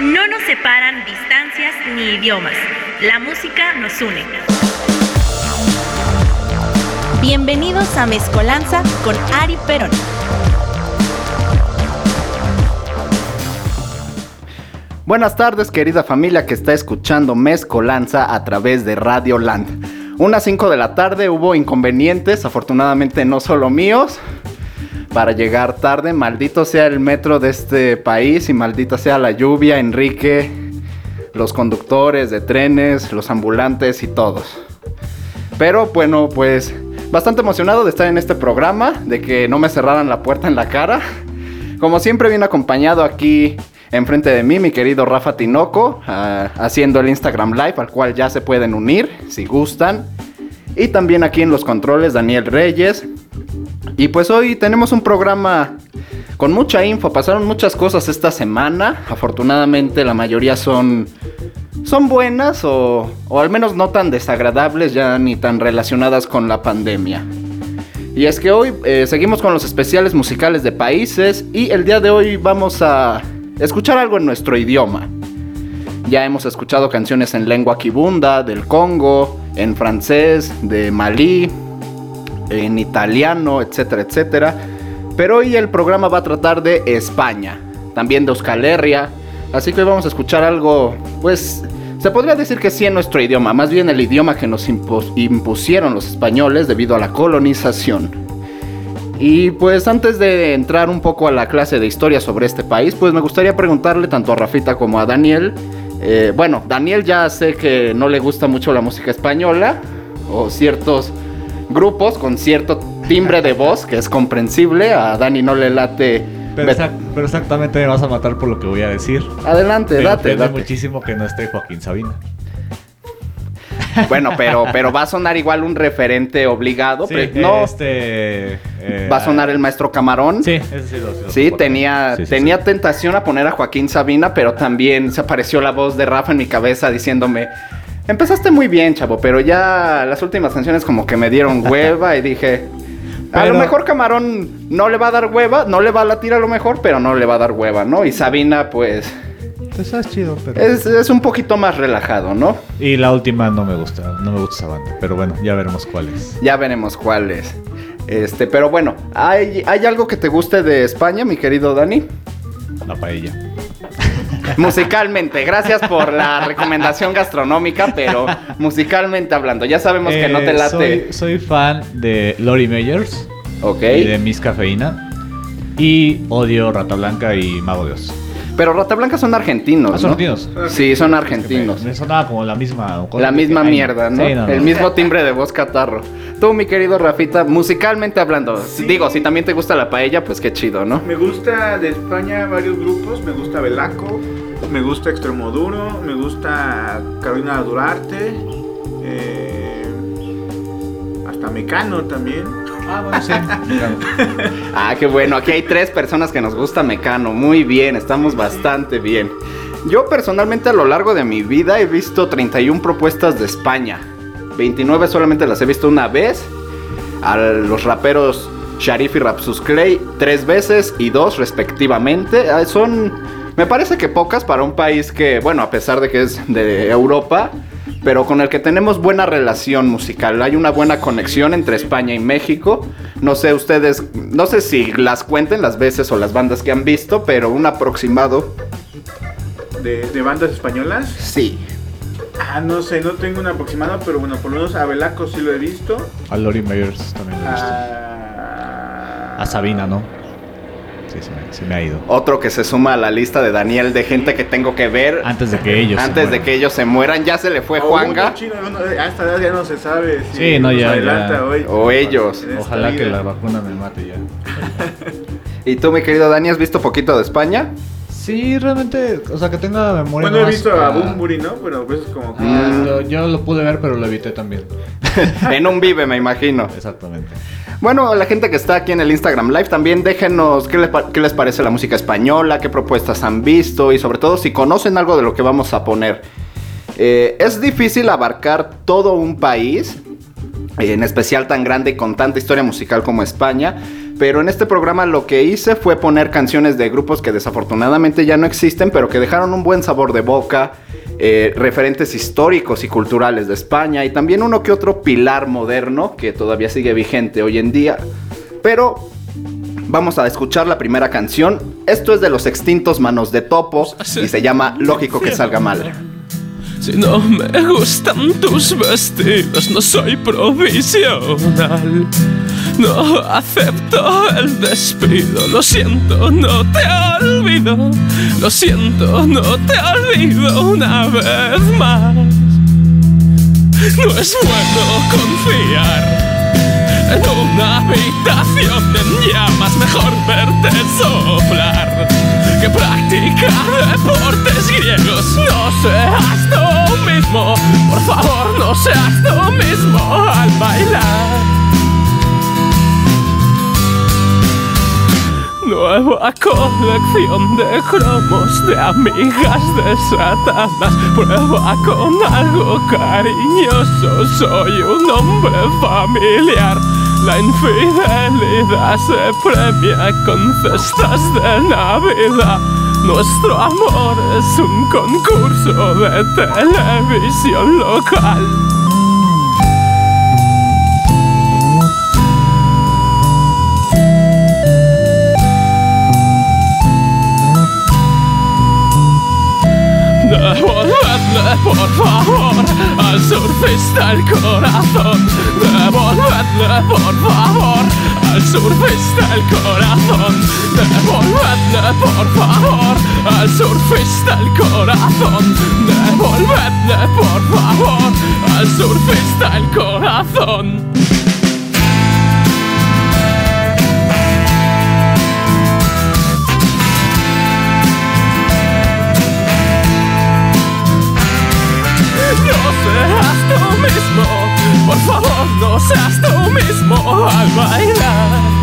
No nos separan distancias ni idiomas. La música nos une. Bienvenidos a Mezcolanza con Ari Perón. Buenas tardes, querida familia que está escuchando Mezcolanza a través de Radio Land. Unas 5 de la tarde hubo inconvenientes, afortunadamente no solo míos, para llegar tarde. Maldito sea el metro de este país y maldita sea la lluvia, Enrique, los conductores de trenes, los ambulantes y todos. Pero bueno, pues bastante emocionado de estar en este programa, de que no me cerraran la puerta en la cara. Como siempre, bien acompañado aquí enfrente de mí mi querido Rafa Tinoco, ah, haciendo el Instagram Live, al cual ya se pueden unir si gustan. Y también aquí en los controles Daniel Reyes. Y pues hoy tenemos un programa con mucha info, pasaron muchas cosas esta semana. Afortunadamente la mayoría son, son buenas o, o al menos no tan desagradables ya ni tan relacionadas con la pandemia. Y es que hoy eh, seguimos con los especiales musicales de países y el día de hoy vamos a escuchar algo en nuestro idioma. Ya hemos escuchado canciones en lengua kibunda, del Congo, en francés, de Malí, en italiano, etcétera, etcétera. Pero hoy el programa va a tratar de España, también de Euskal Herria. Así que hoy vamos a escuchar algo, pues, se podría decir que sí en nuestro idioma, más bien el idioma que nos impusieron los españoles debido a la colonización. Y pues antes de entrar un poco a la clase de historia sobre este país, pues me gustaría preguntarle tanto a Rafita como a Daniel. Eh, bueno, Daniel ya sé que no le gusta mucho la música española o ciertos grupos con cierto timbre de voz que es comprensible. A Dani no le late. Pero, exactamente me vas a matar por lo que voy a decir. Adelante, date, date. muchísimo que no esté Joaquín Sabina. Bueno, pero, pero va a sonar igual un referente obligado. no, este, eh, va a sonar el maestro Camarón. Sí, ese sí lo, Sí, tenía, tenía tentación a poner a Joaquín Sabina, pero también se apareció la voz de Rafa en mi cabeza diciéndome. Empezaste muy bien, chavo, pero ya las últimas canciones como que me dieron hueva y dije, a lo mejor Camarón no le va a dar hueva, no le va a latir a lo mejor, pero no le va a dar hueva, ¿no? Y Sabina, pues, es chido, pero... Es, un poquito más relajado, ¿no? Y la última no me gusta, no me gusta esa banda. Pero bueno, ya veremos cuál es. Ya veremos cuál es. Este, pero bueno, ¿hay, ¿hay algo que te guste de España, mi querido Dani? La paella. Musicalmente, gracias por la recomendación gastronómica, pero musicalmente hablando, ya sabemos que no te eh, late. Soy, fan de Lori Meyers. Ok. Y de Miss Cafeína. Y odio Rata Blanca y Mago Dios. Pero Rata Blanca son argentinos. Ah, son argentinos. Sí, son argentinos. Me, sonaba como la misma. La misma mierda, ¿no? El mismo timbre de voz catarro. Tú, mi querido Rafita, musicalmente hablando, digo, si también te gusta la paella, pues qué chido, ¿no? Me gusta de España varios grupos. Me gusta Belaco, me gusta Extremoduro, me gusta Carolina Durarte, eh, hasta Mecano también. Ah, bueno, sí. ah, qué bueno. Aquí hay tres personas que nos gusta Mecano. Muy bien, estamos bastante bien. Yo personalmente a lo largo de mi vida he visto 31 propuestas de España. 29 solamente las he visto una vez. A los raperos Sharif y Rapsus Clay tres veces y dos respectivamente. Ah, son, me parece que pocas para un país que, bueno, a pesar de que es de Europa, pero con el que tenemos buena relación musical. Hay una buena conexión entre España y México. No sé ustedes, no sé si las cuenten las veces o las bandas que han visto, pero un aproximado. ¿De, bandas españolas? Sí. Ah, no sé, no tengo un aproximado, pero bueno, por lo menos a Belaco sí lo he visto. A Lori Meyers también lo he visto. Ah. a Sabina, ¿no? Se me, ha ido. Otro que se suma a la lista de Daniel de gente que tengo que ver. Antes de que ellos Antes de que ellos se mueran. Ya se le fue Juanga. a esta edad ya no se sabe si sí, no, ya, Hoy, o ellos. Ojalá que la vacuna me mate ya. ¿Y tú, mi querido Dani, has visto poquito de España? Sí, realmente, o sea, que tenga memoria. Bueno, he visto a Bumburi, ¿no? Pero pues como que. Mm. Yo, lo pude ver, pero lo evité también. en un vive, me imagino. Exactamente. Bueno, a la gente que está aquí en el Instagram Live, también déjenos qué les, parece la música española, qué propuestas han visto y sobre todo si conocen algo de lo que vamos a poner. Eh, es difícil abarcar todo un país en especial tan grande y con tanta historia musical como España. Pero en este programa lo que hice fue poner canciones de grupos que desafortunadamente ya no existen, pero que dejaron un buen sabor de boca, eh, referentes históricos y culturales de España y también uno que otro pilar moderno que todavía sigue vigente hoy en día. Pero vamos a escuchar la primera canción. Esto es de los extintos Manos de Topo y se llama Lógico que salga mal. Si no me gustan tus vestidos, no soy provisional. No acepto el despido, lo siento, no te olvido. Lo siento, no te olvido una vez más. No es bueno confiar en una habitación en llamas, mejor verte soplar seas tú mismo al bailar. Nueva colección de cromos de amigas desatadas. Prueba con algo cariñoso. Soy un hombre familiar. La infidelidad se premia con cestas de Navidad. Nuestro amor es un concurso de televisión local. Devolvedle por favor al surfista el corazón Devolvedle por favor al surfista el corazón. Devolvedle por favor al surfista el corazón. Devolvedle por favor al surfista el corazón por favor, no seas tú mismo al bailar.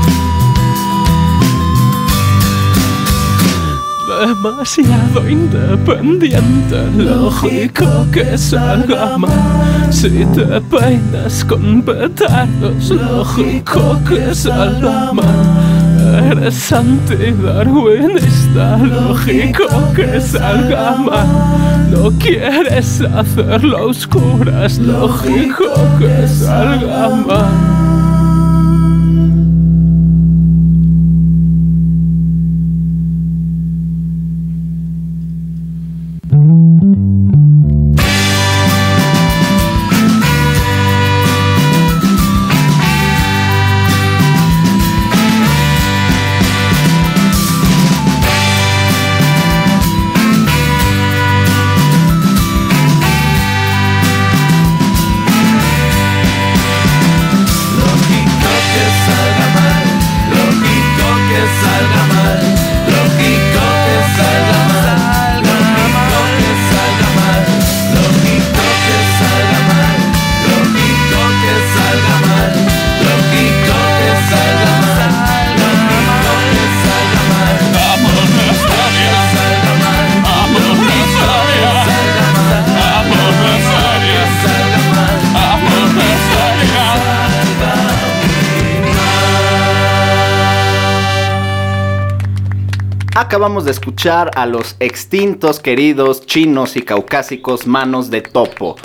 Demasiado independiente, lógico que salga mal. Si te peinas con petardos, lógico que salga mal. Eres antidarwinista, lógico que salga mal. No quieres hacerlo oscuras, lógico que salga mal. Acabamos de escuchar a los extintos queridos chinos y caucásicos manos de topo.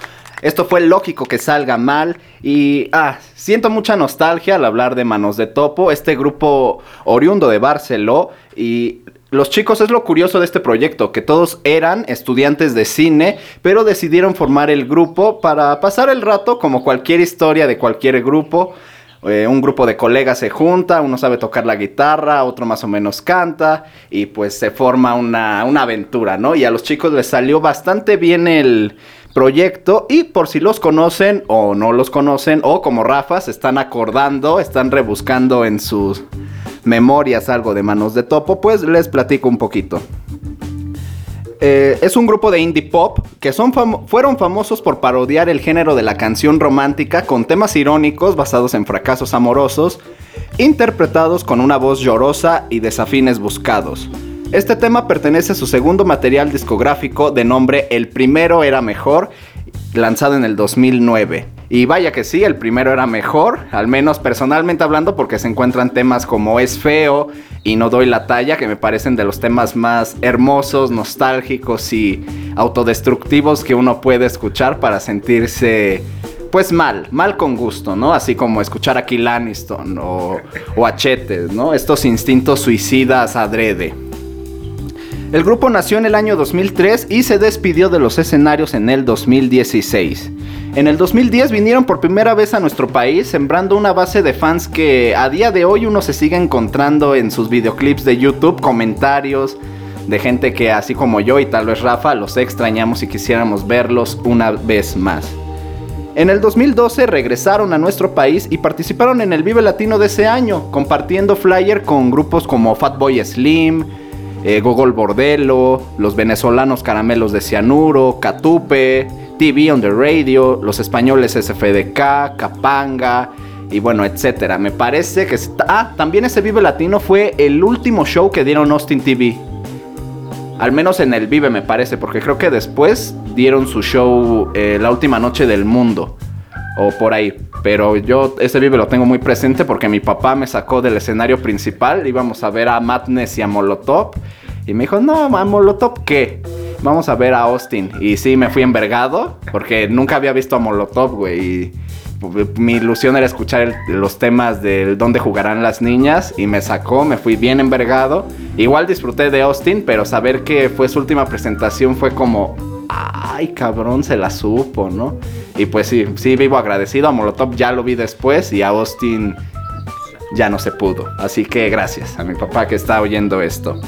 Esto fue lógico que salga mal y ah, siento mucha nostalgia al hablar de Manos de Topo, este grupo oriundo de Barceló y los chicos es lo curioso de este proyecto, que todos eran estudiantes de cine, pero decidieron formar el grupo para pasar el rato como cualquier historia de cualquier grupo. Eh, un grupo de colegas se junta, uno sabe tocar la guitarra, otro más o menos canta y pues se forma una, una aventura, ¿no? Y a los chicos les salió bastante bien el proyecto y por si los conocen o no los conocen o como Rafa se están acordando, están rebuscando en sus memorias algo de manos de topo, pues les platico un poquito. Eh, es un grupo de indie pop que son fueron famosos por parodiar el género de la canción romántica con temas irónicos basados en fracasos amorosos, interpretados con una voz llorosa y desafines buscados. Este tema pertenece a su segundo material discográfico de nombre El primero era mejor, lanzado en el 2009. Y vaya que sí, el primero era mejor, al menos personalmente hablando, porque se encuentran temas como Es feo y No doy la talla, que me parecen de los temas más hermosos, nostálgicos y autodestructivos que uno puede escuchar para sentirse pues mal, mal con gusto, ¿no? Así como escuchar a Kill Aniston o, o a Chetes, ¿no? Estos instintos suicidas adrede. El grupo nació en el año 2003 y se despidió de los escenarios en el 2016. En el 2010 vinieron por primera vez a nuestro país, sembrando una base de fans que a día de hoy uno se sigue encontrando en sus videoclips de YouTube, comentarios de gente que así como yo y tal vez Rafa los extrañamos y quisiéramos verlos una vez más. En el 2012 regresaron a nuestro país y participaron en el Vive Latino de ese año, compartiendo flyer con grupos como Fatboy Slim, eh, Gogol Bordelo, los venezolanos Caramelos de Cianuro, Catupe, TV on the Radio, los españoles SFDK, Capanga y bueno, etcétera. Me parece que... Ah, también ese Vive Latino fue el último show que dieron Austin TV. Al menos en el Vive me parece, porque creo que después dieron su show eh, La Última Noche del Mundo. O por ahí. Pero yo ese Vive lo tengo muy presente porque mi papá me sacó del escenario principal. Íbamos a ver a Madness y a Molotov. Y me dijo, no, a Molotov qué? Vamos a ver a Austin. Y sí, me fui envergado porque nunca había visto a Molotov, güey. Mi ilusión era escuchar los temas del dónde jugarán las niñas y me sacó, me fui bien envergado. Igual disfruté de Austin, pero saber que fue su última presentación fue como, ay cabrón, se la supo, ¿no? Y pues sí, sí vivo agradecido. A Molotov ya lo vi después y a Austin ya no se pudo. Así que gracias a mi papá que está oyendo esto.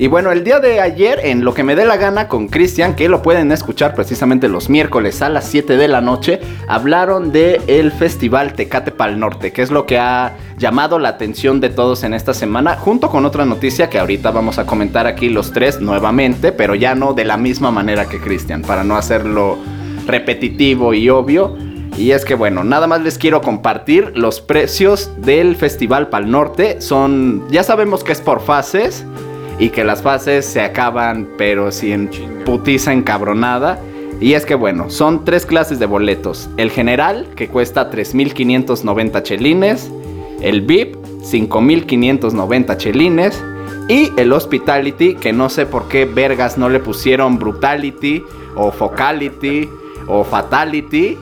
Y bueno, el día de ayer, en Lo que me dé la gana con Cristian, que lo pueden escuchar precisamente los miércoles a las 7 de la noche, hablaron de el festival Tecate Pal Norte, que es lo que ha llamado la atención de todos en esta semana, junto con otra noticia que ahorita vamos a comentar aquí los tres nuevamente, pero ya no de la misma manera que Cristian, para no hacerlo repetitivo y obvio. Y es que bueno, nada más les quiero compartir los precios del Festival Pal Norte. Son, ya sabemos que es por fases y que las fases se acaban, pero si en putiza encabronada. Y es que bueno, son tres clases de boletos. El general, que cuesta 3.590 chelines. El VIP, 5.590 chelines. Y el Hospitality, que no sé por qué vergas no le pusieron Brutality o Focality o Fatality,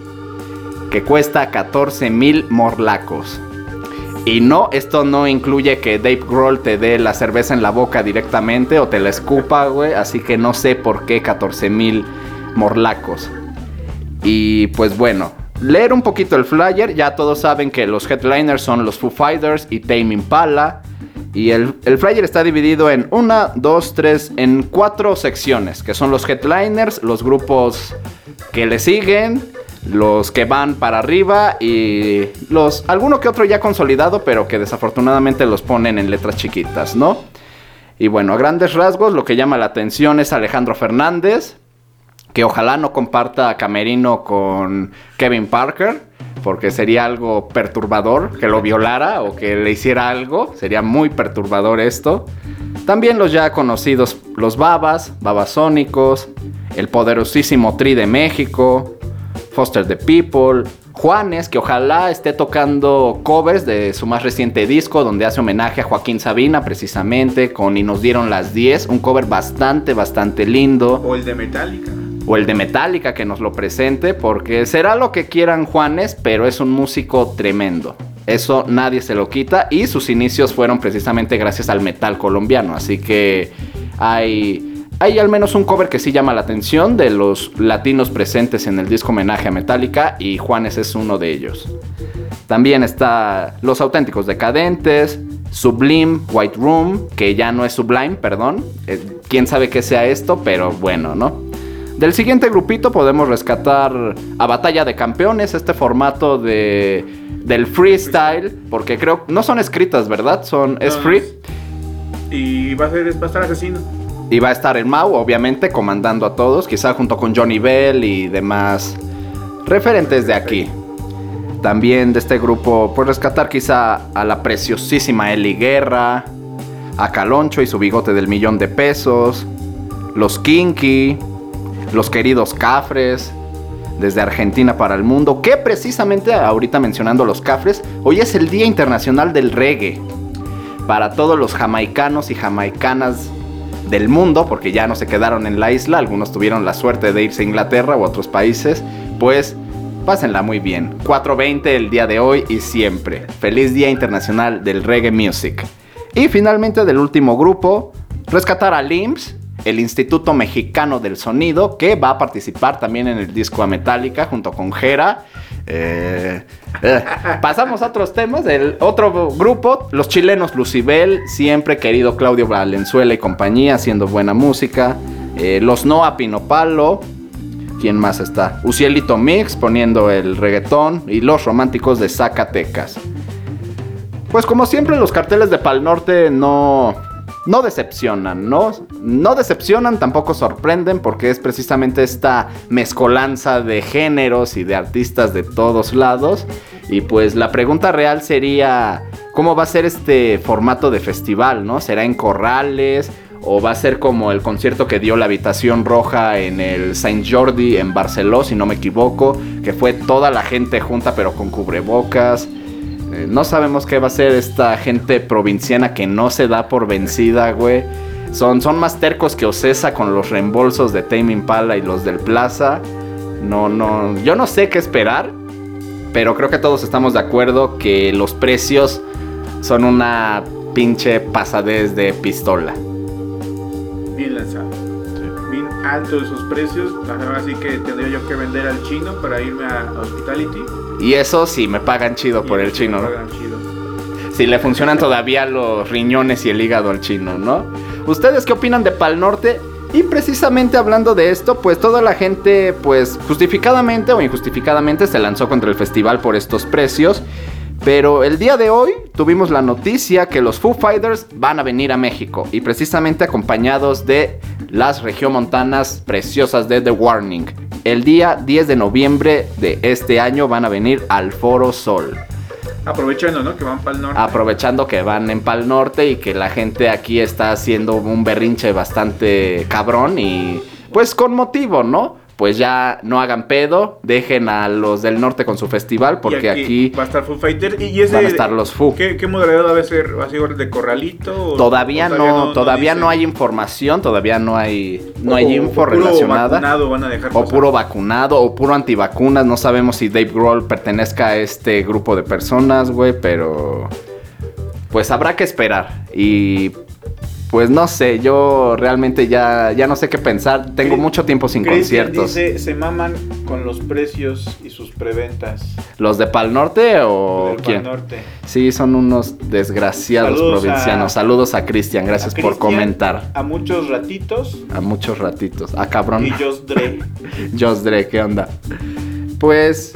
que cuesta 14.000 morlacos. Y no, esto no incluye que Dave Grohl te dé la cerveza en la boca directamente o te la escupa, güey. Así que no sé por qué 14 mil morlacos. Y pues bueno, leer un poquito el flyer. Ya todos saben que los headliners son los Foo Fighters y Tame Impala. Y el, el flyer está dividido en una, dos, tres, en cuatro secciones. Que son los headliners, los grupos que le siguen, los que van para arriba y los alguno que otro ya consolidado, pero que desafortunadamente los ponen en letras chiquitas, ¿no? Y bueno, a grandes rasgos lo que llama la atención es Alejandro Fernández, que ojalá no comparta camerino con Kevin Parker, porque sería algo perturbador que lo violara o que le hiciera algo, sería muy perturbador esto. También los ya conocidos, los Babas, Babasónicos, el poderosísimo Tri de México, Foster the People, Juanes, que ojalá esté tocando covers de su más reciente disco, donde hace homenaje a Joaquín Sabina, precisamente, con Y nos dieron las 10, un cover bastante, bastante lindo. O el de Metallica. O el de Metallica que nos lo presente, porque será lo que quieran Juanes, pero es un músico tremendo. Eso nadie se lo quita y sus inicios fueron precisamente gracias al metal colombiano, así que hay, hay al menos un cover que sí llama la atención de los latinos presentes en el disco homenaje a Metallica y Juanes es uno de ellos. También está Los Auténticos Decadentes, Sublime, White Room, que ya no es Sublime, perdón. Eh, Quién sabe qué sea esto, pero bueno, ¿no? Del siguiente grupito podemos rescatar a Batalla de Campeones, este formato de del freestyle, porque creo no son escritas, ¿verdad? Son es free Y va a, ser, va a estar asesino. Y va a estar el Mau, obviamente, comandando a todos, quizá junto con Johnny Bell y demás referentes de aquí. También de este grupo, pues rescatar quizá a la preciosísima Eli Guerra, a Caloncho y su bigote del millón de pesos, los Kinky, los queridos Cafres, desde Argentina para el mundo, que precisamente ahorita mencionando los cafres, hoy es el Día Internacional del Reggae. Para todos los jamaicanos y jamaicanas del mundo, porque ya no se quedaron en la isla, algunos tuvieron la suerte de irse a Inglaterra u otros países, pues pásenla muy bien. 4.20 el día de hoy y siempre. Feliz Día Internacional del Reggae Music. Y finalmente del último grupo, rescatar a LIMS, el Instituto Mexicano del Sonido, que va a participar también en el disco a Metallica junto con Jera. Eh, eh, pasamos a otros temas. El otro grupo, los chilenos Lucibel, siempre querido Claudio Valenzuela y compañía, haciendo buena música. Eh, los Noa Pinopalo. ¿Quién más está? Ucielito Mix poniendo el reggaetón. Y los románticos de Zacatecas. Pues como siempre los carteles de Pal Norte no, no decepcionan, ¿no? No decepcionan, tampoco sorprenden porque es precisamente esta mezcolanza de géneros y de artistas de todos lados. Y pues la pregunta real sería, ¿cómo va a ser este formato de festival, ¿no? ¿Será en corrales? ¿O va a ser como el concierto que dio la Habitación Roja en el Saint Jordi en Barcelona, si no me equivoco? Que fue toda la gente junta pero con cubrebocas. Eh, no sabemos qué va a ser esta gente provinciana que no se da por vencida, güey. Son, son más tercos que Ocesa con los reembolsos de Tame Impala y los del Plaza. No, no, yo no sé qué esperar. Pero creo que todos estamos de acuerdo que los precios son una pinche pasadez de pistola. Bien lanzado. Bien alto esos precios. Así que tendría yo que vender al chino para irme a Hospitality. Y eso sí, me pagan chido por el chino, me ¿no? pagan chido. Si le funcionan todavía los riñones y el hígado al chino, ¿no? ¿Ustedes qué opinan de Pal Norte? Y precisamente hablando de esto, pues toda la gente, pues justificadamente o injustificadamente se lanzó contra el festival por estos precios. Pero el día de hoy tuvimos la noticia que los Foo Fighters van a venir a México y precisamente acompañados de las regiomontanas preciosas de The Warning. El día 10 de noviembre de este año van a venir al Foro Sol. Aprovechando, ¿no? Que van para el norte. Aprovechando que van en Pal Norte y que la gente aquí está haciendo un berrinche bastante cabrón y pues con motivo, ¿no? Pues ya no hagan pedo, dejen a los del norte con su festival porque aquí, va a estar Foo Fighter y, y ese van a estar los Foo. ¿Qué, qué modalidad va a ser? ¿Va a ser de corralito? o- todavía o no, todavía no, hay información, todavía no hay no O- hay o info puro relacionada. vacunado van a dejar O pasar. puro vacunado, o puro antivacunas. No sabemos si Dave Grohl pertenezca a este grupo de personas, güey, pero. Pues habrá que esperar. Y. Pues no sé, yo realmente ya, ya no sé qué pensar. Tengo Cri- mucho tiempo sin Cristian conciertos. dice, se maman con los precios y sus preventas. ¿Los de Pal Norte o del Pal quién? Norte. Sí, son unos desgraciados Saludos provincianos. a- Saludos a Cristian, gracias A por comentar. A muchos ratitos A muchos ratitos. Ah, cabrón. y Just Dre. Josh Dre, ¿qué onda? Pues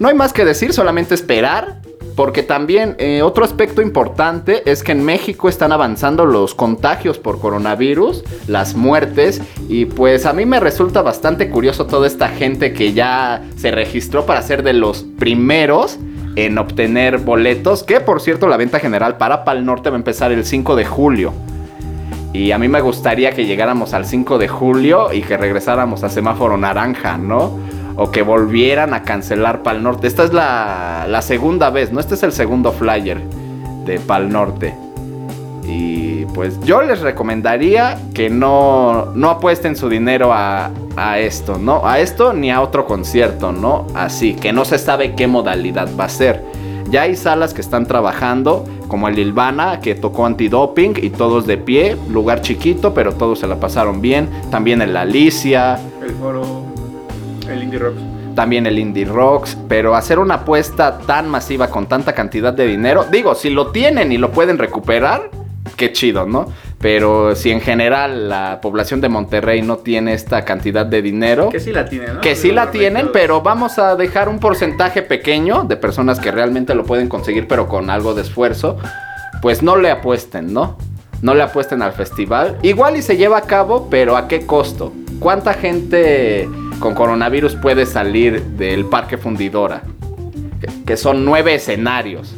no hay más que decir, solamente esperar. Porque también eh, otro aspecto importante es que en México están avanzando los contagios por coronavirus, las muertes, y pues a mí me resulta bastante curioso toda esta gente que ya se registró para ser de los primeros en obtener boletos, que por cierto la venta general para Pal Norte va a empezar el 5 de julio. Y a mí me gustaría que llegáramos al 5 de julio y que regresáramos a semáforo naranja, ¿no? O que volvieran a cancelar Pal Norte. Esta es la, segunda vez, ¿no? Este es el segundo flyer de Pal Norte. Y pues yo les recomendaría que no, no apuesten su dinero a, a esto, ¿no? A esto ni a otro concierto, ¿no? Así, que no se sabe qué modalidad va a ser. Ya hay salas que están trabajando, como el Ilvana, que tocó antidoping y todos de pie, lugar chiquito, pero todos se la pasaron bien. También el Alicia, El foro, el Indie Rocks. también el Indie Rocks, pero hacer una apuesta tan masiva con tanta cantidad de dinero, digo, si lo tienen y lo pueden recuperar, qué chido, ¿no? Pero si en general la población de Monterrey no tiene esta cantidad de dinero, Que sí la tienen, ¿no? que sí la tienen, pero vamos a dejar un porcentaje pequeño de personas que realmente lo pueden conseguir, pero con algo de esfuerzo, pues no le apuesten, ¿no? No le apuesten al festival. Igual y se lleva a cabo, pero ¿a qué costo? ¿Cuánta gente con coronavirus puede salir del Parque Fundidora? Que, que son nueve escenarios.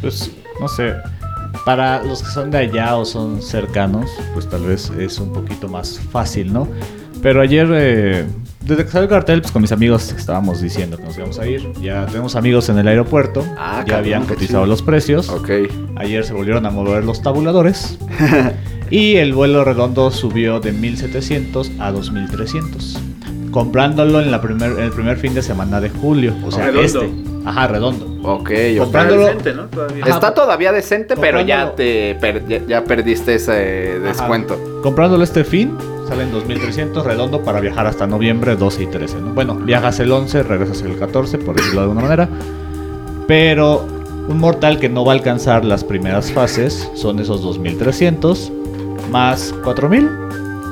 Pues, no sé. Para los que son de allá o son cercanos, pues tal vez es un poquito más fácil, ¿no? Pero ayer, eh, desde que salió el cartel, pues con mis amigos estábamos diciendo que nos íbamos a ir. Ya tenemos amigos en el aeropuerto. Ah, ya cabrón, habían cotizado los precios. Ok. Ayer se volvieron a mover los tabuladores. y el vuelo redondo subió de 1700 a 2300. Comprándolo en, la primer, en el primer fin de semana de julio. O sea, Redondo. este. Ajá, redondo. Ok. Está Comprándolo- decente, ¿no? Todavía. Ajá. Está todavía decente, pero ya te per- ya, ya perdiste ese Ajá. descuento. Comprándolo este fin, salen 2300 redondo para viajar hasta noviembre 12 y 13. ¿no? Bueno, viajas el 11, regresas el 14, por decirlo de alguna manera. Pero un mortal que no va a alcanzar las primeras fases son esos 2300 más 4000.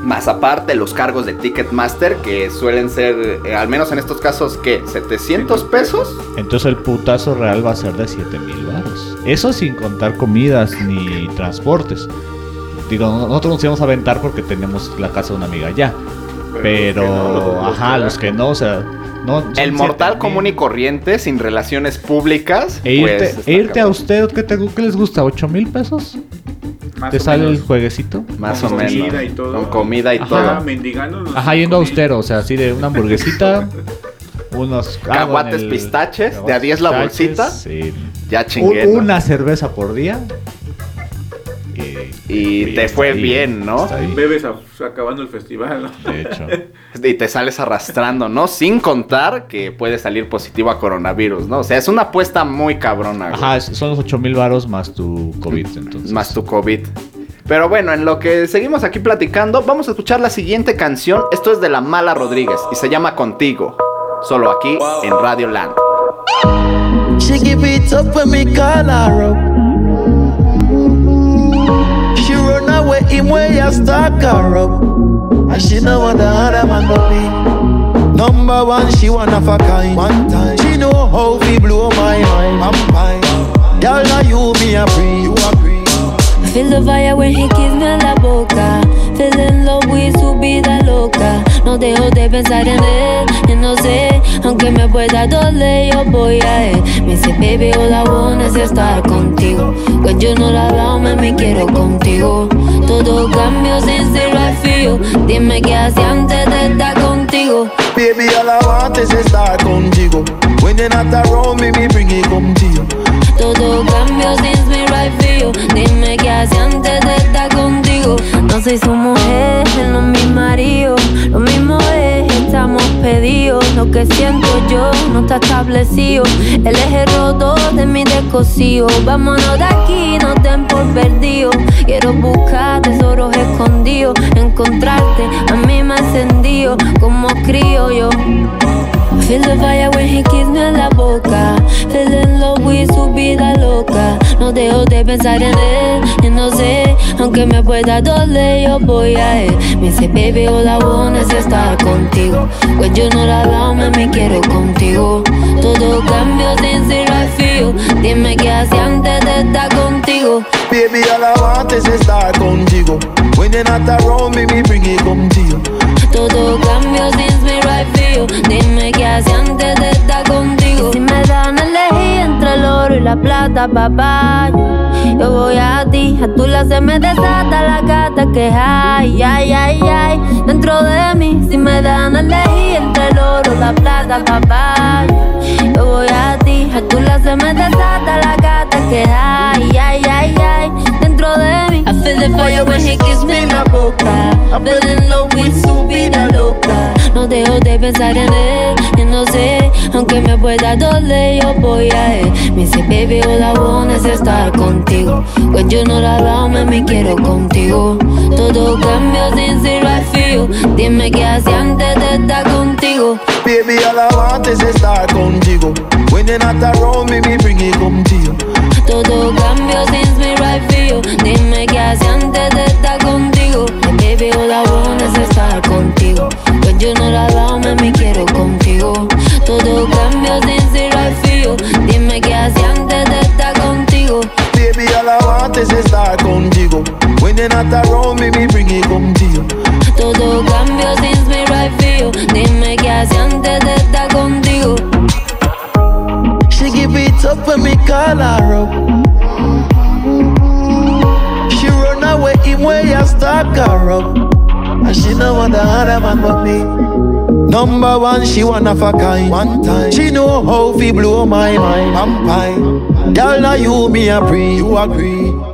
Más aparte los cargos de Ticketmaster que suelen ser, eh, al menos en estos casos, ¿qué? ¿700 pesos? Entonces el putazo real va a ser de 7000 baros. Eso sin contar comidas ni transportes. Digo, no- nosotros nos íbamos a aventar porque tenemos la casa de una amiga allá. Pero, los que no, los- los ajá, los que no, o sea, no. El mortal 7000. común y corriente, sin relaciones públicas. E irte, pues, e irte a usted, ¿qué, te, qué les gusta? ¿8 mil pesos? Más ¿Te o sale el jueguecito? Más Con o menos. comida y todo. Con comida y Ajá. todo. Los Ajá, yendo austero, o sea, así de una hamburguesita, unos... Caguates el- pistaches, de a 10 la bolsita. sí. Ya chingué. ¿no? Una cerveza por día. Y, te fue ahí, bien, ¿no? Bebes a- acabando el festival, ¿no? de hecho. Y te sales arrastrando, ¿no? Sin contar que puede salir positivo a coronavirus, ¿no? O sea, es una apuesta muy cabrona. güey. Ajá, son los 8 mil varos más tu COVID, entonces. Más tu COVID. Pero bueno, en lo que seguimos aquí platicando, vamos a escuchar la siguiente canción. Esto es de La Mala Rodríguez y se llama Contigo. Solo aquí en Radio Land. She give it up when me call her up. Away him where you stalk her up. And she know what the other man go be. Number one, she one of a kind. One time. She know how we blow my mind. I'm fine. Girl, now you me a free. You agree? Feel the fire when he kiss me la boca. Feel in love with su vida loca. No dejo de pensar en él, y no sé, aunque me pueda doler, yo voy a él. Me dice, baby, all I want is estar contigo. When you know that about me, me quiero contigo. Todo cambio sin ser right for you. Dime qué hacía antes de estar contigo. Baby, all I want is estar contigo. When you're not around me, me bring it you. Todo cambio sin ser right for you. Dime qué hacía antes de estar contigo. No soy su mujer, no mi marido. Lo mismo es, estamos pedidos. Lo que siento yo no está establecido. Él es el roto de mi descosido. Vámonos de aquí, no den por perdido. Quiero buscar tesoros escondidos. Encontrarte, a mí me encendido como crío yo. Feel the fire when he kiss la boca. Vida loca. No dejo de pensar en él, y no sé, aunque me pueda doler, yo voy a él. Me dice, baby, all I want es estar contigo. When you know that about me, quiero contigo. Todo cambio sin ser you. Dime qué hacía antes de estar contigo. Baby, all I want is estar contigo. When you're not around me, me bring it come to you. Todo cambio sin ser you. Dime qué hacía antes de estar contigo. La plata, papá, yo, voy a ti. A tu lado se me desata la gata que hay, ay, ay, ay. Dentro de mí, si me dan a elegir entre el oro y la plata, papá, yo, voy a ti. A tu lado se me desata la gata que hay, ay, ay, ay. Dentro de mí, I feel the fire when he kiss me en la boca. I feel in with su vida loca. No dejo de pensar en él, y no sé, aunque me pueda doler, yo voy a él. Me dice, baby, all I want es estar contigo. When you know that about me, quiero contigo. Todo cambio sin ser you. Dime qué hacía antes de estar contigo. Baby, all I want is estar contigo. When you're not around me, me bring it you. Todo cambio sin ser you. Dime qué hacía antes de estar contigo. Baby, all I want estar contigo. When you know that about me, me quiero contigo. Todo cambio sin for you. Dime qué hacía antes de estar contigo. Baby, all I want is estar contigo. When you're not around me, me bring it you. Todo cambio sin for you. Dime qué hacía antes de estar contigo. She give it up when me call her up. She run away him where you stalk her up. And she know what the other man but me. Number one, she one of a kind. One time, she know how fi blow my mind. Vampire, girl, now you me a pre. You agree?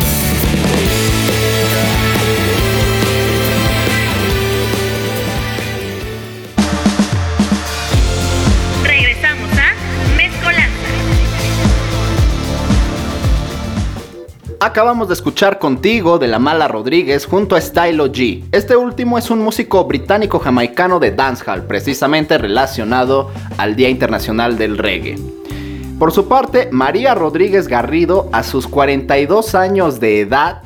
Acabamos de escuchar contigo de la Mala Rodríguez junto a Stylo G. Este último es un músico británico-jamaicano de dancehall, precisamente relacionado al Día Internacional del Reggae. Por su parte, María Rodríguez Garrido, a sus 42 años de edad,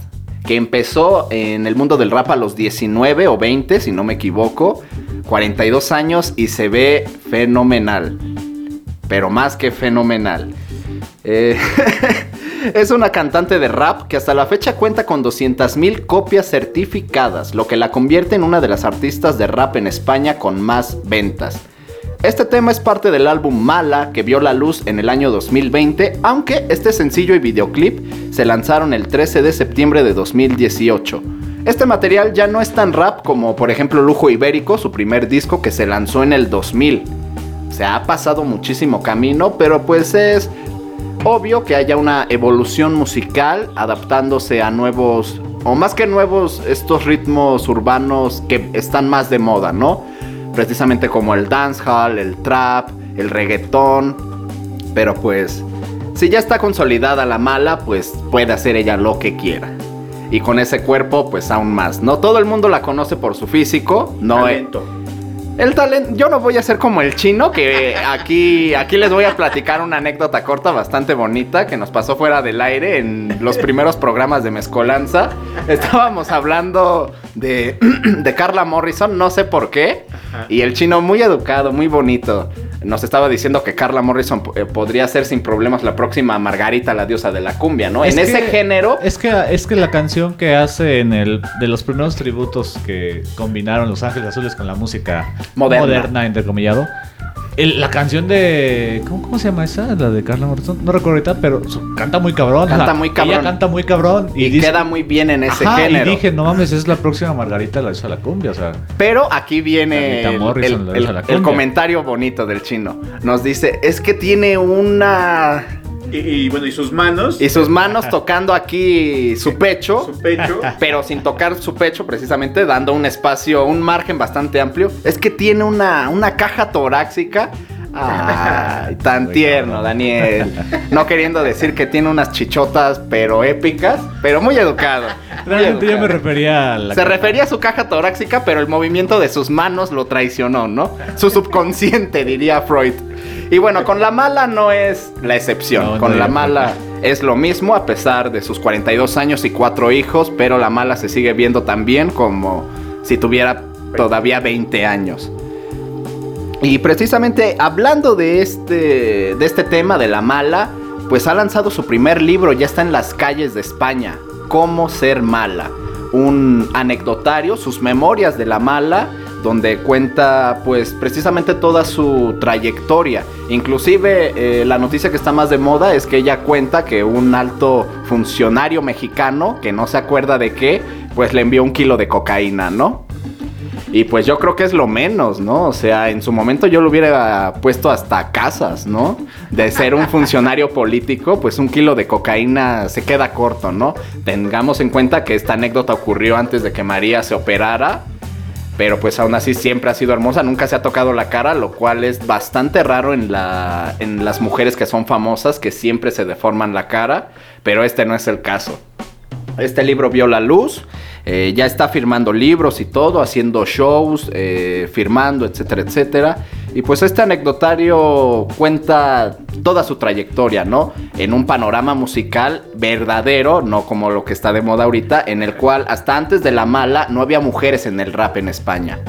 que empezó en el mundo del rap a los 19 o 20, si no me equivoco, 42 años y se ve fenomenal, pero más que fenomenal. Eh, es una cantante de rap que hasta la fecha cuenta con 200.000 copias certificadas, lo que la convierte en una de las artistas de rap en España con más ventas. Este tema es parte del álbum Mala, que vio la luz en el año 2020, aunque este sencillo y videoclip se lanzaron el 13 de septiembre de 2018. Este material ya no es tan rap como por ejemplo Lujo Ibérico, su primer disco que se lanzó en el 2000. Se ha pasado muchísimo camino, pero pues es obvio que haya una evolución musical adaptándose a nuevos, o más que nuevos, estos ritmos urbanos que están más de moda, ¿no? Precisamente como el dancehall, el trap, el reggaetón. Pero pues, si ya está consolidada la mala, pues puede hacer ella lo que quiera. Y con ese cuerpo, pues aún más. No todo el mundo la conoce por su físico, no. Talento. El talento, yo no voy a ser como el chino, que aquí, aquí les voy a platicar una anécdota corta bastante bonita que nos pasó fuera del aire en los primeros programas de Mezcolanza. Estábamos hablando de, de Carla Morrison, no sé por qué, y el chino muy educado, muy bonito, nos estaba diciendo que Carla Morrison eh, podría ser sin problemas la próxima Margarita, la diosa de la cumbia, ¿no? Es en ese género... Es que, es que la canción que hace en el de los primeros tributos que combinaron Los Ángeles Azules con la música Moderna. moderna, entrecomillado. El- la canción de. ¿cómo, cómo se llama esa? La de Carla Morrison. No recuerdo ahorita, pero canta muy cabrón. Canta muy cabrón. Ella canta muy cabrón. Y, dice- queda muy bien en ese Ajá, género. Y dije, no mames, es la próxima Margarita la hizo la cumbia. O sea, Pero aquí viene el, el- comentario bonito del chino. Nos dice, es que tiene una... Y, y, bueno, y sus manos, Y sus manos tocando aquí su pecho, su pecho. pero sin tocar su pecho precisamente, dando un espacio, un margen bastante amplio. Es que tiene una, una caja torácica. Ay, tan tierno. Daniel. No queriendo decir que tiene unas chichotas, pero épicas, pero muy educado. muy realmente yo me refería a la. Se refería a su caja torácica, pero el movimiento de sus manos lo traicionó, ¿no? Su subconsciente, diría Freud. Y bueno, con la mala no es la excepción. No, no, con la mala es lo mismo, a pesar de sus 42 años y cuatro hijos, pero la mala se sigue viendo también como si tuviera todavía 20 años. Y precisamente hablando de este, de este tema de la mala, pues ha lanzado su primer libro, ya está en las calles de España, Cómo ser mala. Un anecdotario, sus memorias de la mala, donde cuenta pues precisamente toda su trayectoria. Inclusive eh, la noticia que está más de moda es que ella cuenta que un alto funcionario mexicano, que no se acuerda de qué, pues le envió un kilo de cocaína, ¿no? Y pues yo creo que es lo menos, ¿no? O sea, en su momento yo lo hubiera puesto hasta casas, ¿no? De ser un funcionario político, pues un kilo de cocaína se queda corto, ¿no? Tengamos en cuenta que esta anécdota ocurrió antes de que María se operara. Pero pues aún así siempre ha sido hermosa, nunca se ha tocado la cara, lo cual es bastante raro en, la, en las mujeres que son famosas, que siempre se deforman la cara, pero este no es el caso. Este libro vio la luz, eh, ya está firmando libros y todo, haciendo shows, eh, firmando, etcétera, etcétera. Y pues este anecdotario cuenta toda su trayectoria, ¿no? En un panorama musical verdadero, no como lo que está de moda ahorita, en el cual hasta antes de la mala no había mujeres en el rap en España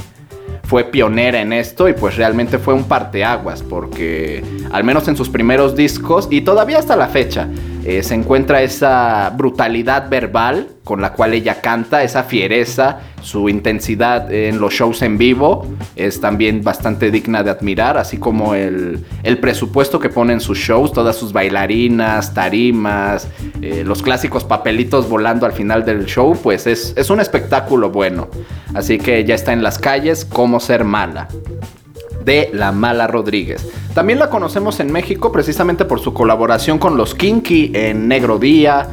fue pionera en esto y pues realmente fue un parteaguas porque al menos en sus primeros discos y todavía hasta la fecha eh, se encuentra esa brutalidad verbal con la cual ella canta, esa fiereza, su intensidad en los shows en vivo es también bastante digna de admirar, así como el, el presupuesto que pone en sus shows, todas sus bailarinas, tarimas, eh, los clásicos papelitos volando al final del show, pues es, es un espectáculo bueno. Así que ya está en las calles, cómo ser mala de La Mala Rodríguez. También la conocemos en México precisamente por su colaboración con los Kinky en Negro Día.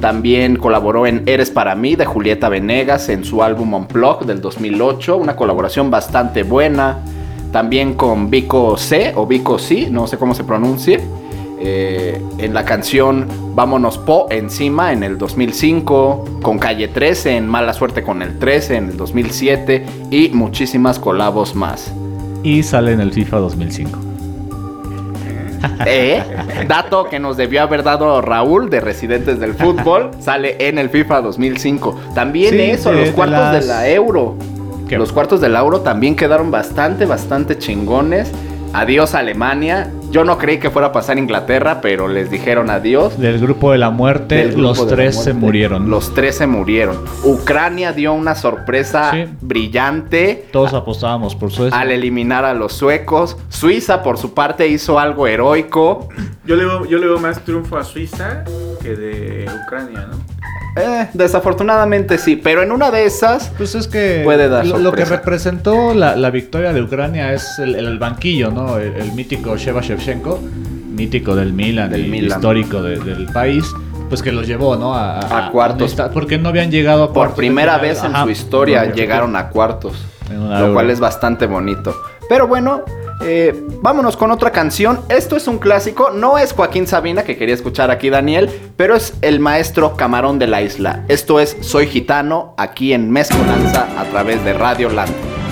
También colaboró en Eres para mí de Julieta Venegas en su álbum Unplugged del 2008, una colaboración bastante buena. También con Vico C o Vico C, no sé cómo se pronuncie. eh, en la canción Vámonos Po encima en el 2005, con Calle 13 en Mala Suerte con el 13 en el 2007 y muchísimas colabos más. Y sale en el FIFA 2005. Eh, dato que nos debió haber dado Raúl de Residentes del Fútbol, sale en el FIFA 2005. También Sí, eso, de- los de cuartos las- de la Euro. ¿Qué? Los cuartos del Euro también quedaron bastante, bastante chingones. Adiós Alemania. Yo no creí que fuera a pasar Inglaterra, pero les dijeron adiós. Del grupo de la muerte, los tres se murieron. Los tres se murieron. Ucrania dio una sorpresa Sí. brillante Todos apostábamos por Suecia. al eliminar a los suecos. Suiza, por su parte, hizo algo heroico. Yo le, veo, yo le veo más triunfo a Suiza que de Ucrania, ¿no? Eh, desafortunadamente sí, pero en una de esas, Pues es que Puede dar lo, lo que representó la, la victoria de Ucrania es el, el banquillo, ¿no? El, el mítico Sheva Shevchenko, mítico del Milan Del y Milan. histórico de- del país, pues que los llevó, ¿no? A, A cuartos. porque no habían llegado a por cuartos de primera vez en Ajá, su historia, llegaron a cuartos, lo cual es bastante bonito. Pero bueno, eh, vámonos con otra canción. Esto es un clásico, no es Joaquín Sabina, que quería escuchar aquí Daniel, pero es el maestro Camarón de la Isla. Esto es Soy Gitano, aquí en Mezcolanza, a través de Radio Land.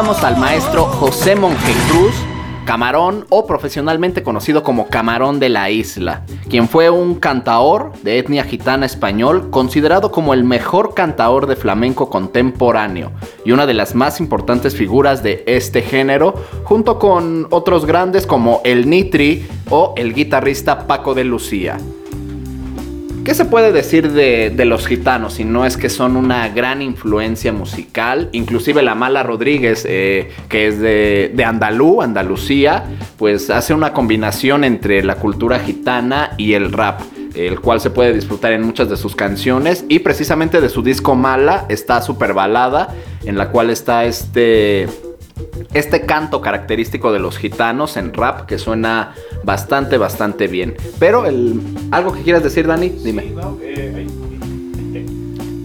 Al maestro José Monjecruz, Camarón o profesionalmente conocido como Camarón de la Isla, quien fue un cantaor de etnia gitana español considerado como el mejor cantaor de flamenco contemporáneo y una de las más importantes figuras de este género, junto con otros grandes como el Nitri o el guitarrista Paco de Lucía. ¿Qué se puede decir de, los gitanos si no es que son una gran influencia musical? Inclusive la Mala Rodríguez, eh, que es de, de Andalú, Andalucía, pues hace una combinación entre la cultura gitana y el rap el cual se puede disfrutar en muchas de sus canciones y precisamente de su disco Mala está Super Balada en la cual está este este canto característico de los gitanos en rap que suena bastante, bastante bien. Pero el, algo que quieras decir, Dani, dime.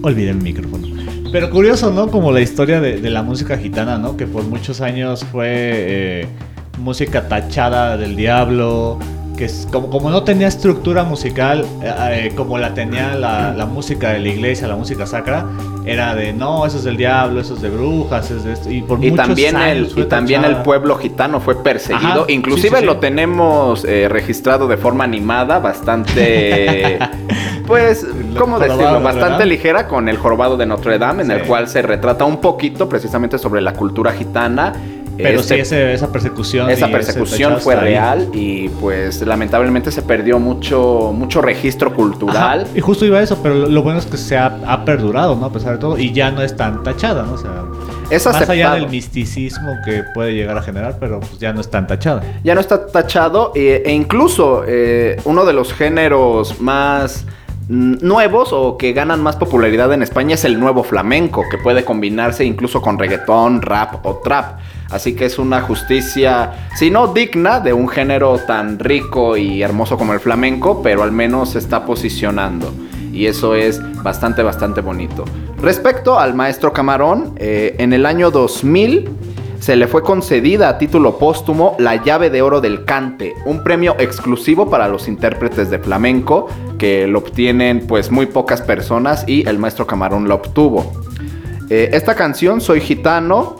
Olvidé el micrófono. Pero curioso, ¿no? Como la historia de, de la música gitana, ¿no? Que por muchos años fue eh, música tachada del diablo, que es, como, como no tenía estructura musical eh, eh, como la tenía la, la música de la iglesia, la música sacra, era de no, eso es del diablo, eso es de brujas, es de esto. Y, por Y muchos también, el, años y también el pueblo gitano fue perseguido. Ajá, Inclusive sí, sí, sí. lo tenemos eh, registrado de forma animada, bastante... Pues, ¿cómo decirlo? Bastante ligera con el jorobado de Notre Dame, en el cual se retrata un poquito precisamente sobre la cultura gitana. Pero Este- sí, ese- esa persecución. Esa persecución fue real y pues lamentablemente se perdió mucho, mucho registro cultural. Ajá, Y justo iba a eso, pero lo, lo bueno es que se ha, ha perdurado, ¿no? A pesar de todo, y ya no es tan tachada, ¿no? O sea, Es más allá del misticismo que puede llegar a generar, pero pues ya no es tan tachada. Ya no está tachado e, e incluso eh, uno de los géneros más nuevos o que ganan más popularidad en España es el nuevo flamenco, que puede combinarse incluso con reggaetón, rap o trap. Así que es una justicia, si no digna, de un género tan rico y hermoso como el flamenco, pero al menos se está posicionando. Y eso es bastante, bastante bonito. Respecto al maestro Camarón, eh, en el año 2000 se le fue concedida a título póstumo la llave de oro del cante, un premio exclusivo para los intérpretes de flamenco que lo obtienen pues muy pocas personas y el maestro Camarón lo obtuvo. Eh, esta canción, Soy Gitano,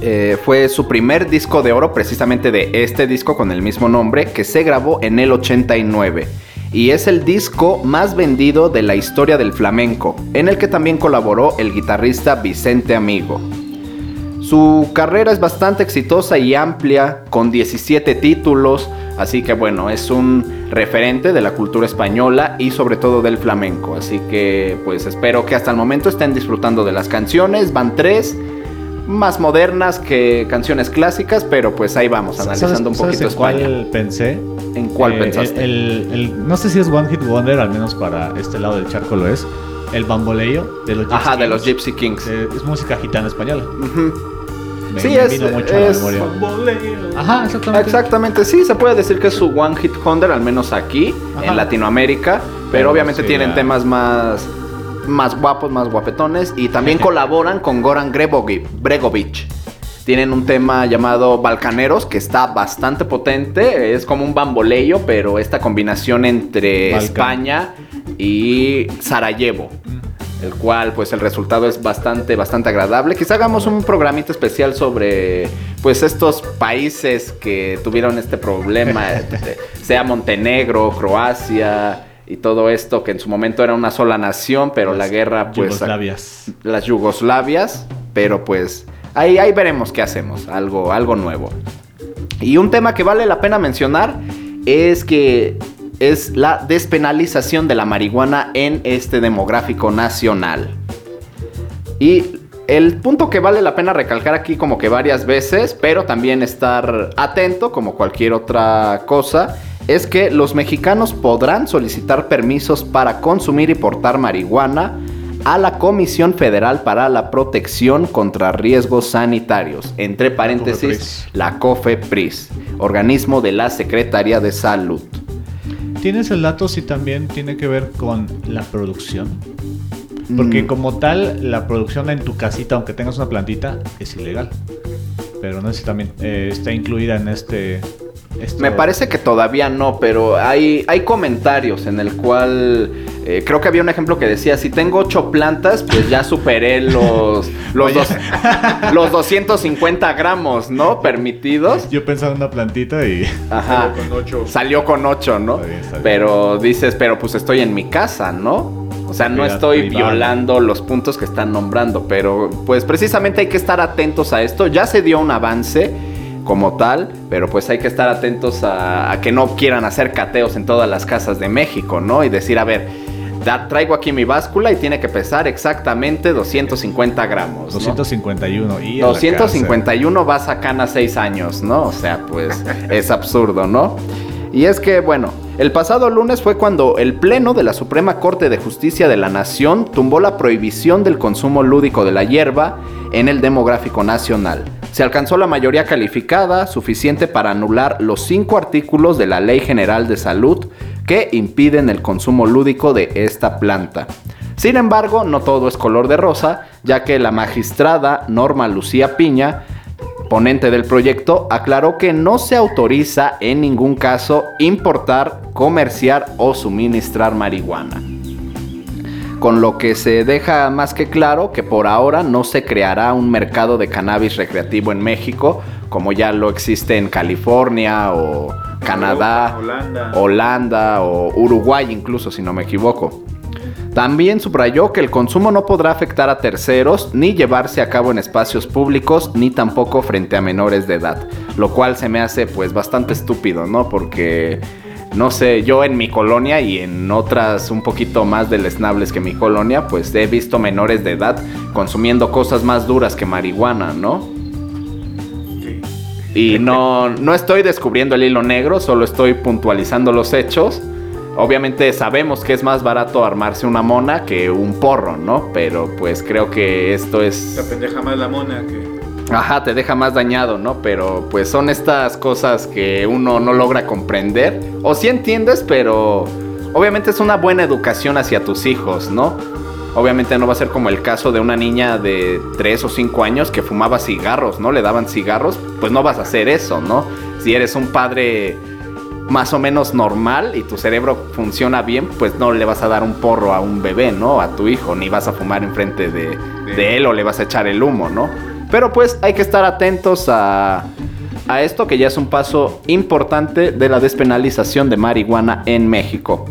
eh, fue su primer disco de oro precisamente de este disco con el mismo nombre que se grabó en el 89 y es el disco más vendido de la historia del flamenco, en el que también colaboró el guitarrista Vicente Amigo. Su carrera es bastante exitosa y amplia, con 17 títulos, así que bueno, es un referente de la cultura española y sobre todo del flamenco. Así que pues espero que hasta el momento estén disfrutando de las canciones, van tres, más modernas que canciones clásicas, pero pues ahí vamos, analizando un ¿Sabes poquito en cuál España. pensé? ¿En cuál Eh, pensaste? El, el- no sé si es One Hit Wonder, al menos para este lado del charco lo es. El bamboleo de los Gypsy Ajá, de los Gypsy Kings. Eh, es música gitana española. Me, Sí, me es- vino mucho a la es- memoria. Ajá, exactamente. Exactamente, sí, se puede decir que es su One Hit Wonder, al menos aquí, Ajá. en Latinoamérica, pero, Pero obviamente sí, tienen ya. temas más, más guapos, más guapetones, y también colaboran con Goran Bregovic. Tienen un tema llamado Balcaneros que está bastante potente, es como un bamboleo, pero esta combinación entre Balcan. España y Sarajevo el cual pues el resultado es bastante bastante agradable. Quizá hagamos un programita especial sobre pues estos países que tuvieron este problema, sea Montenegro, Croacia y todo esto que en su momento era una sola nación, pero la guerra pues Yugoslavias. las Yugoslavias, pero pues ahí ahí veremos qué hacemos, algo algo nuevo. Y un tema que vale la pena mencionar es que es la despenalización de la marihuana en este demográfico nacional. Y el punto que vale la pena recalcar aquí como que varias veces, pero también estar atento como cualquier otra cosa, es que los mexicanos podrán solicitar permisos para consumir y portar marihuana a la Comisión Federal para la Protección contra Riesgos Sanitarios, entre paréntesis, COFEPRIS. la COFEPRIS, organismo de la Secretaría de Salud. ¿Tienes el dato si también tiene que ver con la producción? Porque Mm. como tal, la producción en tu casita, aunque tengas una plantita, es ilegal. Pero no sé si también eh, está incluida en este Esto- Me parece que todavía no, pero hay, hay comentarios en el cual eh, creo que había un ejemplo que decía, si tengo ocho plantas, pues ya superé los, los, dos- los 250 gramos, ¿no? Permitidos. Yo pensaba en una plantita y... Ajá. Con ocho. Salió con 8, ¿no? Bien. Pero dices, pero pues estoy en mi casa, ¿no? O sea, no estoy violando los puntos que están nombrando, pero pues precisamente hay que estar atentos a esto. Ya se dio un avance como tal, pero pues hay que estar atentos a, a que no quieran hacer cateos en todas las casas de México, ¿no? Y decir, a ver, da- traigo aquí mi báscula y tiene que pesar exactamente 250 gramos. ¿no? 251 y... a la 251 vas a cana 6 años, ¿no? O sea, pues es absurdo, ¿no? Y es que, bueno, el pasado lunes fue cuando el Pleno de la Suprema Corte de Justicia de la Nación tumbó la prohibición del consumo lúdico de la hierba en el demográfico nacional. Se alcanzó la mayoría calificada suficiente para anular los cinco artículos de la Ley General de Salud que impiden el consumo lúdico de esta planta. Sin embargo, no todo es color de rosa, ya que la magistrada Norma Lucía Piña, ponente del proyecto, aclaró que no se autoriza en ningún caso importar, comerciar o suministrar marihuana. Con lo que se deja más que claro que por ahora no se creará un mercado de cannabis recreativo en México, como ya lo existe en California o Canadá, Holanda. Holanda o Uruguay incluso, si no me equivoco. También subrayó que el consumo no podrá afectar a terceros ni llevarse a cabo en espacios públicos ni tampoco frente a menores de edad, lo cual se me hace pues bastante estúpido, ¿no? Porque no sé, yo en mi colonia y en otras un poquito más deleznables que mi colonia, pues he visto menores de edad consumiendo cosas más duras que marihuana, ¿no? Sí. Y no, no estoy descubriendo el hilo negro, solo estoy puntualizando los hechos. Obviamente sabemos que es más barato armarse una mona que un porro, ¿no? Pero pues creo que esto La es... pendeja más la mona que. Ajá, te deja más dañado, ¿no? Pero pues son estas cosas que uno no logra comprender. O sí entiendes, pero obviamente es una buena educación hacia tus hijos, ¿no? Obviamente no va a ser como el caso de una niña de 3 o 5 años que fumaba cigarros, ¿no? Le daban cigarros, pues no vas a hacer eso, ¿no? Si eres un padre más o menos normal y tu cerebro funciona bien, pues no le vas a dar un porro a un bebé, ¿no? A tu hijo, ni vas a fumar enfrente de, de él o le vas a echar el humo, ¿no? Pero pues hay que estar atentos a, a esto que ya es un paso importante de la despenalización de marihuana en México.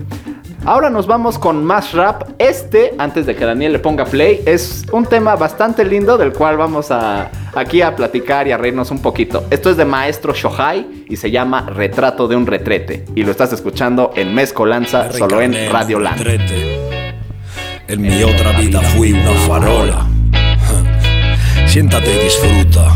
Ahora nos vamos con más rap. Este, antes de que Daniel le ponga play, es un tema bastante lindo del cual vamos a aquí a platicar y a reírnos un poquito. Esto es de Maestro Shohai y se llama Retrato de un retrete. Y lo estás escuchando en Mezcolanza, solo en Radio Land. retrete. En mi otra vida fui una farola. Siéntate y disfruta.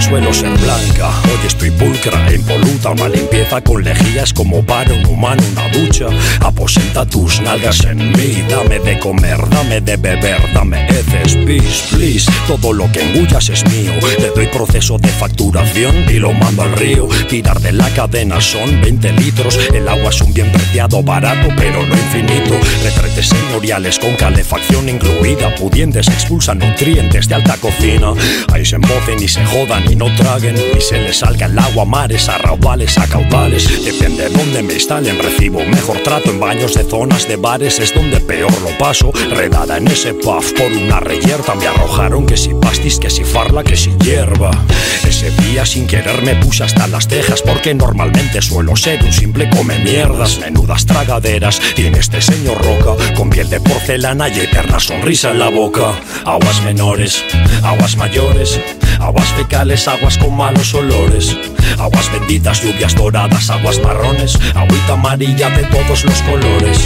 Suelo ser blanca. Hoy estoy pulcra, impoluta. Una limpieza con lejías como para un humano una ducha. Aposenta tus nalgas en mí. Dame de comer, dame de beber, dame heces, please, please. Todo lo que engullas es mío. Te doy proceso de facturación y lo mando al río. Tirar de la cadena son 20 litros. El agua es un bien preciado, barato, pero no infinito. Retretes señoriales con calefacción incluida. Pudientes expulsan nutrientes de alta cocina. Ahí se embocen y se jodan y no traguen. Y se les salga el agua a mares, a raudales, a caudales. Depende de dónde me instalen, recibo mejor trato en baños de zonas de bares. Es donde peor lo paso. Redada en ese puff por una reyerta. Me arrojaron que si pastis, que si farla, que si hierba. Ese día sin querer me puse hasta las cejas. Porque normalmente suelo ser un simple come mierdas. Menudas tragaderas tiene este señor Roca. Con piel de porcelana y eterna sonrisa en la boca. Aguas menores, aguas mayores. Aguas fecales, aguas con malos olores. Aguas benditas, lluvias doradas, aguas marrones. Agüita amarilla de todos los colores.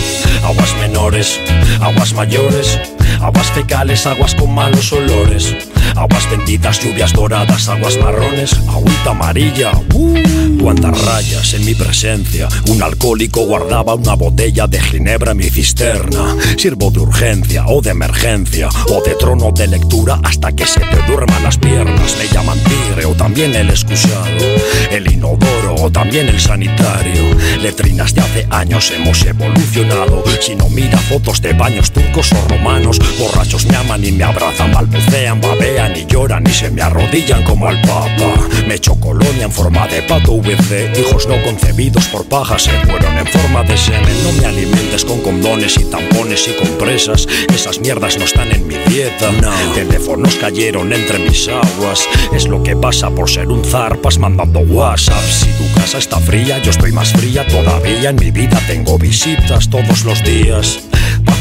Aguas menores, aguas mayores. Aguas fecales, aguas con malos olores. Aguas benditas, lluvias doradas, aguas marrones. Agüita amarilla. ¡Uh! Cuántas rayas en mi presencia. Un alcohólico guardaba una botella de ginebra en mi cisterna. Sirvo de urgencia o de emergencia o de trono de lectura hasta que se te duerman las piernas. Me llaman tigre o también el excusado. El inodoro o también el sanitario. Letrinas de hace años hemos evolucionado. Si no mira fotos de baños turcos o romanos, borrachos me aman y me abrazan, balbucean, babean chillan y lloran y se me arrodillan como al papa. Me echo colonia en forma de pato VC. Hijos no concebidos por pajas se fueron en forma de semen. No me alimentes con condones y tampones y compresas. Esas mierdas no están en mi dieta. Teléfonos cayeron entre mis aguas. Es lo que pasa por ser un zarpas mandando WhatsApp. Si tu casa está fría, yo estoy más fría todavía. En mi vida tengo visitas todos los días.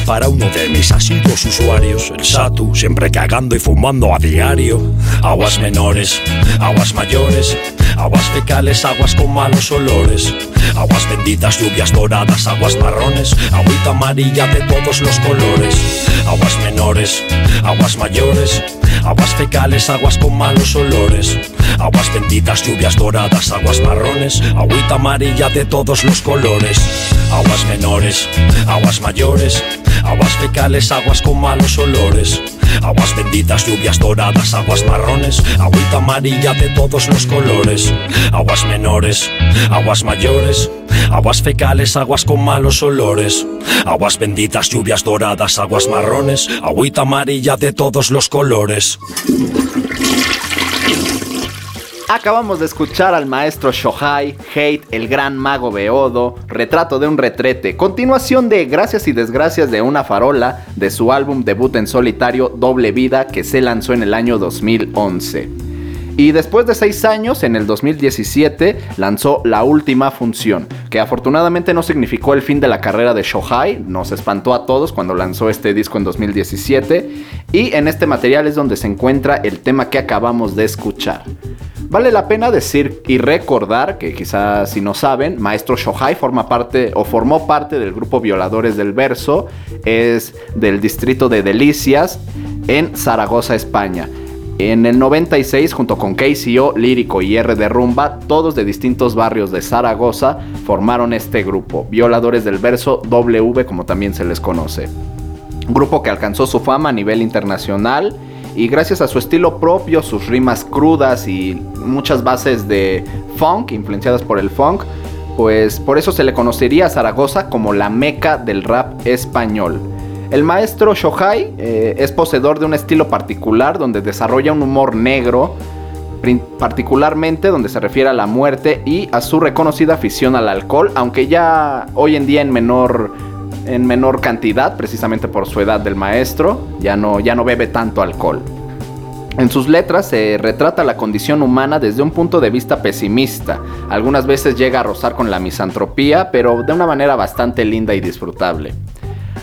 Para uno de mis asiduos usuarios, el Satu, siempre cagando y fumando a diario. Aguas menores, aguas mayores, aguas fecales, aguas con malos olores. Aguas benditas, lluvias doradas, aguas marrones, agüita amarilla de todos los colores. Aguas menores, aguas mayores, aguas fecales, aguas con malos olores. Aguas benditas, lluvias doradas, aguas marrones, agüita amarilla de todos los colores. Aguas menores, aguas mayores, aguas fecales, aguas con malos olores. Aguas benditas, lluvias doradas, aguas marrones, agüita amarilla de todos los colores. Aguas menores, aguas mayores, aguas fecales, aguas con malos olores. Aguas benditas, lluvias doradas, aguas marrones, agüita amarilla de todos los colores. Acabamos de escuchar al maestro Shohai, Hate, el gran mago Beodo, Retrato de un retrete, continuación de Gracias y Desgracias de una farola de su álbum debut en solitario Doble Vida que se lanzó en el año 2011. Y después de seis años, en el 2017, lanzó La Última Función, que afortunadamente no significó el fin de la carrera de Shohai, nos espantó a todos cuando lanzó este disco en 2017, y en este material es donde se encuentra el tema que acabamos de escuchar. Vale la pena decir y recordar que quizás si no saben, Maestro Shohai forma parte o formó parte del grupo Violadores del Verso, es del distrito de Delicias en Zaragoza, España. En el 96, junto con KCO, Lírico y R de Rumba, todos de distintos barrios de Zaragoza, formaron este grupo, Violadores del Verso W, como también se les conoce. Grupo que alcanzó su fama a nivel internacional y gracias a su estilo propio, sus rimas crudas y muchas bases de funk, influenciadas por el funk, pues por eso se le conocería a Zaragoza como la meca del rap español. El maestro Shohai eh, es poseedor de un estilo particular donde desarrolla un humor negro, particularmente donde se refiere a la muerte y a su reconocida afición al alcohol, aunque ya hoy en día en menor, en menor cantidad, precisamente por su edad del maestro, ya no, ya no bebe tanto alcohol. En sus letras se retrata la condición humana desde un punto de vista pesimista. Algunas veces llega a rozar con la misantropía, pero de una manera bastante linda y disfrutable.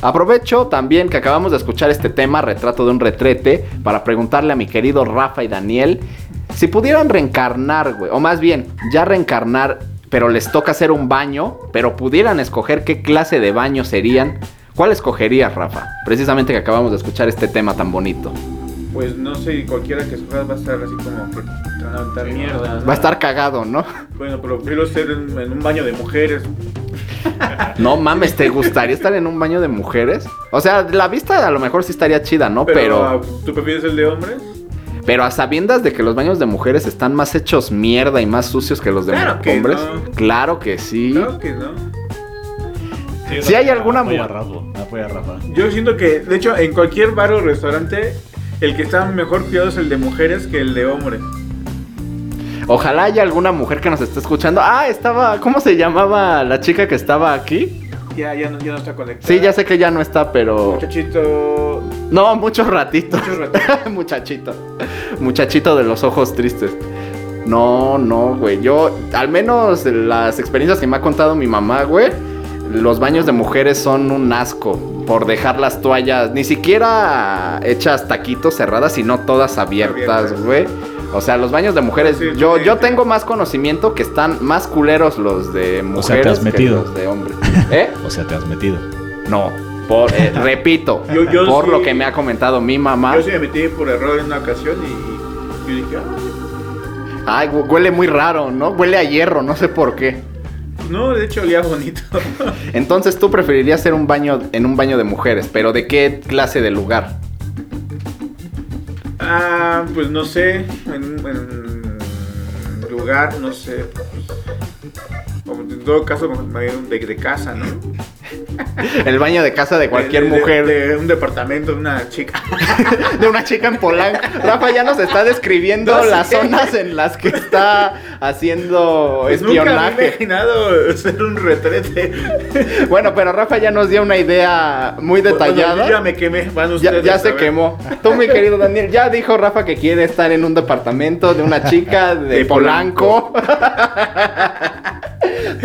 Aprovecho también que acabamos de escuchar este tema, Retrato de un retrete, para preguntarle a mi querido Rafa y Daniel si pudieran reencarnar, güey, o más bien, ya reencarnar, pero les toca hacer un baño, pero pudieran escoger qué clase de baño serían, ¿cuál escogerías, Rafa? Precisamente que acabamos de escuchar este tema tan bonito. Pues no sé, cualquiera que escojas va a estar así como que te van a aventar mierda. ¿no? Va a estar cagado, ¿no? Bueno, pero prefiero ser en, en un baño de mujeres. No mames, ¿te gustaría estar en un baño de mujeres? O sea, la vista a lo mejor sí estaría chida, ¿no? Pero, Pero, ah, ¿tú prefieres el de hombres? pero a sabiendas de que los baños de mujeres están más hechos mierda y más sucios que los de Claro que hombres. no. Claro que sí. Claro que no. Si hay alguna Apoya apoya a Rafa. Yo siento que, de hecho, en cualquier bar o restaurante, el que está mejor cuidado es el de mujeres que el de hombres. Ojalá haya alguna mujer que nos esté escuchando. Ah, estaba. ¿Cómo se llamaba la chica que estaba aquí? Ya, ya, no, ya no está conectado. Sí, ya sé que ya no está, pero. Muchachito. No, muchos ratitos. Muchos ratitos. Muchachito. Muchachito de los ojos tristes. No, no, güey. Yo, al menos las experiencias que me ha contado mi mamá, güey. Los baños de mujeres son un asco. Por dejar las toallas, ni siquiera hechas taquitos cerradas, sino todas abiertas, Abiertas. güey. O sea, los baños de mujeres, Sí, yo, sí, yo sí. tengo más conocimiento que están más culeros los de mujeres O sea, te has que metido. los de hombres. ¿Eh? O sea, te has metido. No. Por, eh, repito, Yo- yo por sí- lo que me ha comentado mi mamá. Yo sí me metí por error en una ocasión y yo dije, ah, Ay, hu- huele muy raro, ¿no? Huele a hierro, no sé por qué. no, de hecho olía bonito. Entonces tú preferirías hacer un baño en un baño de mujeres, pero ¿de qué clase de lugar? Ah, pues no sé, en, en lugar, no sé. pues, en todo caso, como de, de casa, ¿no? El baño de casa de cualquier De- de- mujer. De, un departamento, de una chica. de una chica en Polanco. Rafa ya nos está describiendo No las zonas en las que está haciendo Pues nunca me he espionaje. imaginado ser un retrete. Bueno, pero Rafa ya nos dio una idea muy detallada. ya me quemé. Van Ya, ustedes ya a se quemó. Tú, mi querido Daniel, ya dijo Rafa que quiere estar en un departamento de una chica de, De Polanco.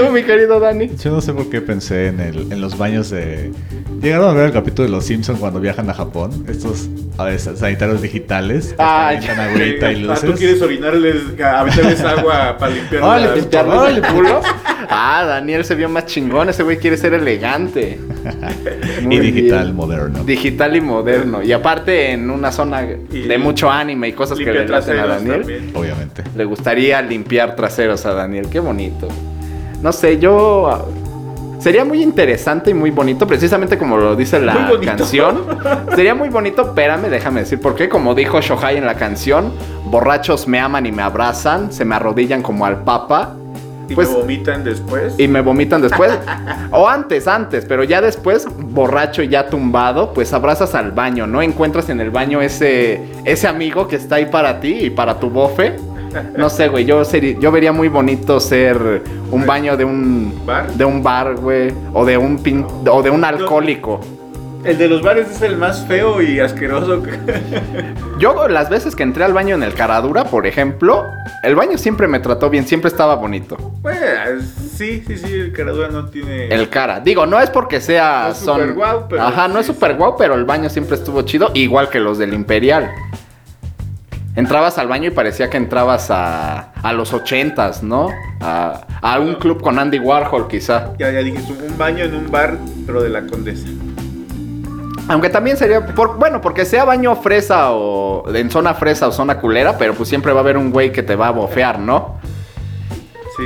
Tú, mi querido Dani. Yo no sé por qué pensé en, el, en los baños de... Llegaron a ver el capítulo de Los Simpsons cuando viajan a Japón. Estos a ver, sanitarios digitales. Ah, ya. agüita y Ah, luces. tú quieres orinarles, aventarles agua para limpiar Ah, las- ¿le pintarles el culo? Ah, Daniel se vio más chingón. Ese güey quiere ser elegante. y digital bien. moderno. Digital y moderno. Y aparte en una zona Y de mucho anime y cosas que le hacen a Daniel. también. Obviamente. Le gustaría limpiar traseros a Daniel. Qué bonito. No sé, yo... ah, Sería muy interesante y muy bonito, precisamente como lo dice la canción. Sería muy bonito, espérame, déjame decir por qué. Como dijo Shohai en la canción, borrachos me aman y me abrazan, se me arrodillan como al papa Y Pues- me vomitan después. y me vomitan después. o antes, antes, pero ya después, borracho y ya tumbado, pues abrazas al baño, ¿no? Encuentras en el baño ese, ese amigo que está ahí para ti y para tu bofe. No sé, güey, yo, seri- yo vería muy bonito ser un baño de un ¿Bar? de un bar, güey, o de un pin- o de un alcohólico. El de los bares es el más feo y asqueroso. que- Yo las veces que entré al baño en el Caradura, por ejemplo, el baño siempre me trató bien, siempre estaba bonito. Pues, sí, sí, sí, el caradura no tiene. El cara. Digo, no es porque sea No es son. super guau, pero Ajá, no es super guau, pero el baño siempre estuvo chido, igual que los del Imperial. Entrabas al baño y parecía que entrabas a, a los ochentas, ¿no? A, a un club con Andy Warhol, quizá. Ya, ya dijiste, un baño en un bar, pero de la condesa. Aunque también sería, por, bueno, porque sea baño fresa o en zona fresa o zona culera, pero pues siempre va a haber un güey que te va a bofear, ¿no?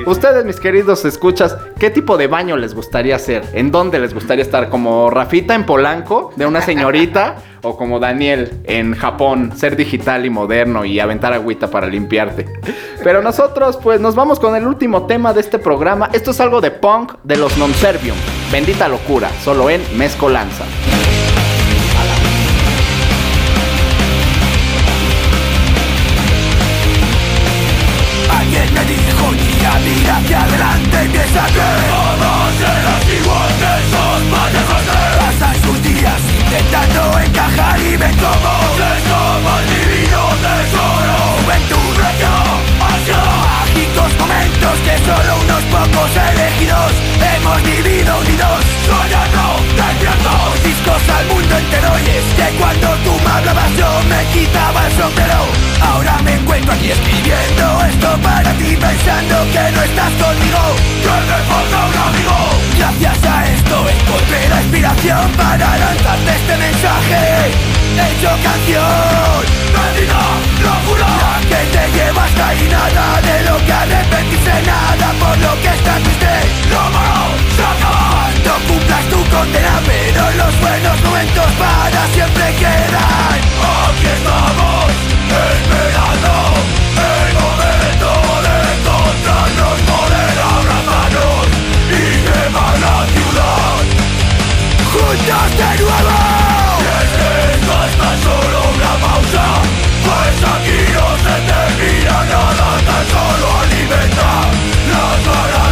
Ustedes, mis queridos escuchas, ¿qué tipo de baño les gustaría hacer? ¿En dónde les gustaría estar? ¿Como Rafita en Polanco, de una señorita? ¿O como Daniel en Japón, ser digital y moderno y aventar agüita para limpiarte? Pero nosotros, pues, nos vamos con el último tema de este programa. Esto es algo de punk de los Non-Servium. Bendita locura, solo en Mezcolanza. Al mundo entero y es que cuando tú me hablabas yo me quitaba el sombrero Ahora aquí escribiendo esto para ti pensando que no estás conmigo. Que me falta un amigo. Gracias a esto encontré la inspiración para lanzarte este mensaje. Hecho canción. Bendita locura. La que te lleva hasta y nada de lo que arrepentirse Nada por lo que estás triste. Lo malo se acaba. Cuando cumplas tu condena Pero los buenos momentos para siempre quedan. Aquí estamos aquí no se termina nada Tan solo alimenta las ganas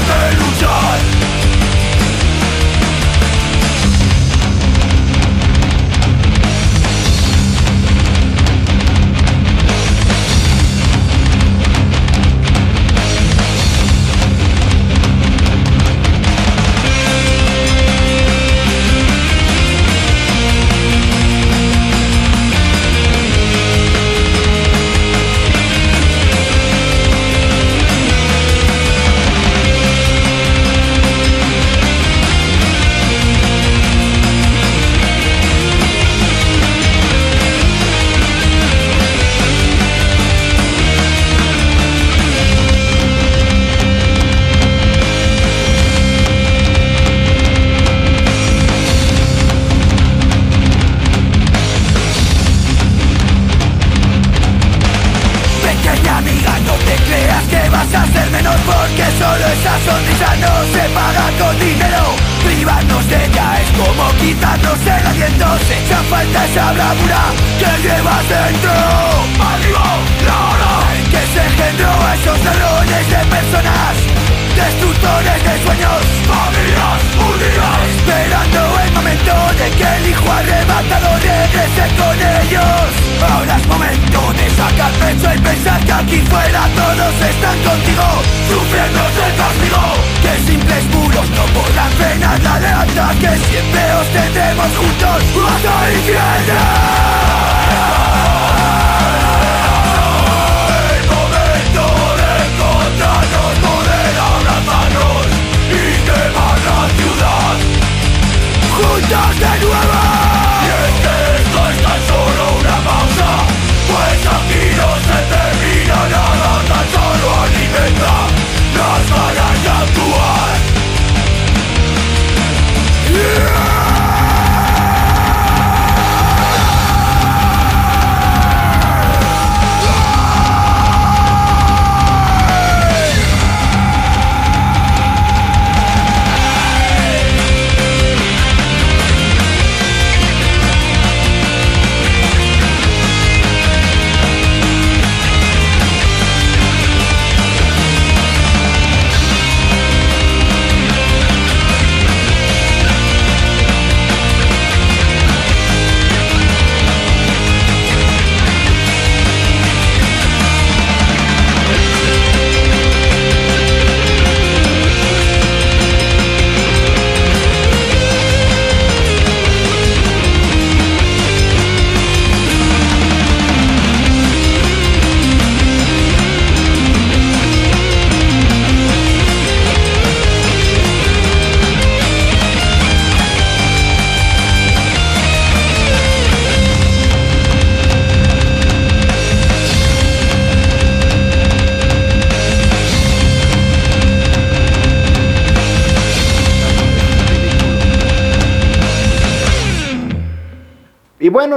hasta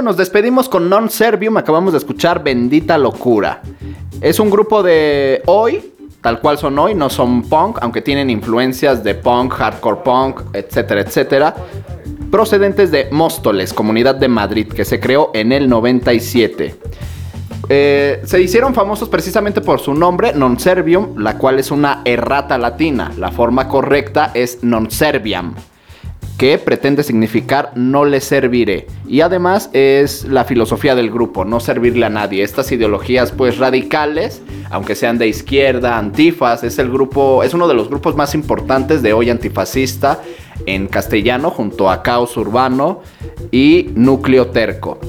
nos despedimos con Non Servium. Acabamos de escuchar Bendita Locura. Es un grupo de hoy, tal cual son hoy, no son punk, aunque tienen influencias de punk, hardcore punk, etcétera, etcétera. Procedentes de Móstoles, comunidad de Madrid, que se creó en el 97. Eh, se hicieron famosos precisamente por su nombre, Non Servium, la cual es una errata latina. La forma correcta es Non Serviam que pretende significar no le serviré. Y además es la filosofía del grupo, no servirle a nadie. Estas ideologías pues radicales, aunque sean de izquierda, antifas, es el grupo, es uno de los grupos más importantes de hoy antifascista en castellano, junto a Caos Urbano y Núcleo Terco.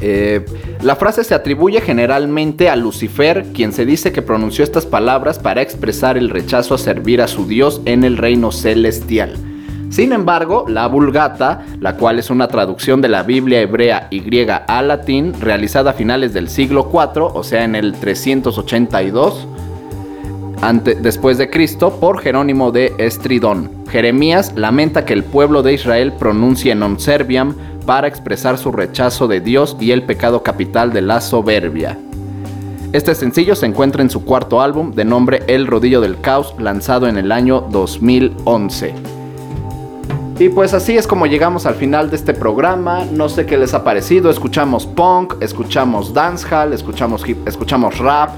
Eh, la frase se atribuye generalmente a Lucifer, quien se dice que pronunció estas palabras para expresar el rechazo a servir a su Dios en el reino celestial. Sin embargo, la Vulgata, la cual es una traducción de la Biblia hebrea y griega al latín, realizada a finales del siglo IV, o sea en el 382 ante- después de Cristo, por Jerónimo de Estridón. Jeremías lamenta que el pueblo de Israel pronuncie non serviam para expresar su rechazo de Dios y el pecado capital de la soberbia. Este sencillo se encuentra en su cuarto álbum de nombre El Rodillo del Caos, lanzado en el año 2011. Y pues así es como llegamos al final de este programa. No sé qué les ha parecido. Escuchamos punk, escuchamos dancehall, escuchamos hip, escuchamos rap,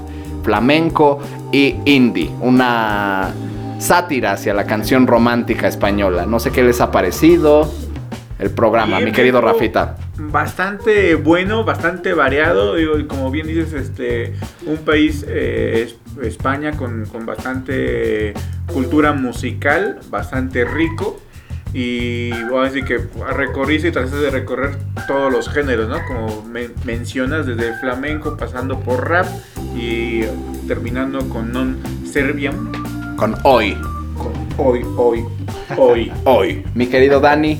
flamenco y indie. Una sátira hacia la canción romántica española. No sé qué les ha parecido el programa, Bien, mi querido Rafita. Bastante bueno, bastante variado. digo, y como bien dices, este, un país, eh, es- España, con, con bastante cultura musical, bastante rico. Y voy a decir que recorriste y trataste de recorrer todos los géneros, ¿no? Como men- mencionas, desde el flamenco, pasando por rap y terminando con non serbian, Con hoy. con hoy, hoy, hoy. Hoy. Mi querido Dani.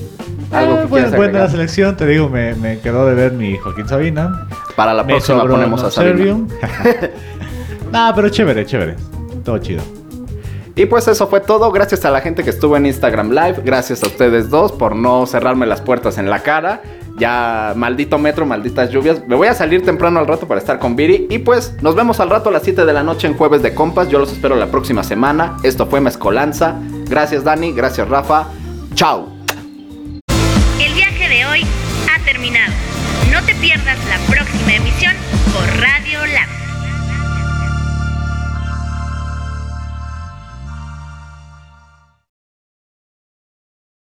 Algo Ah, que bueno, quieras buena la selección, te digo, me, me quedó de ver mi Joaquín Sabina. Para la Me próxima ponemos a No Sabina. Nah, pero chévere, chévere. Todo chido. Y pues eso fue todo. Gracias a la gente que estuvo en Instagram Live. Gracias a ustedes dos por no cerrarme las puertas en la cara. Ya, maldito metro, malditas lluvias. Me voy a salir temprano al rato para estar con Viri. Y pues nos vemos al rato a las 7 de la noche en Jueves de Compas. Yo los espero la próxima semana. Esto fue Mezcolanza. Gracias Dani, gracias Rafa. Chao.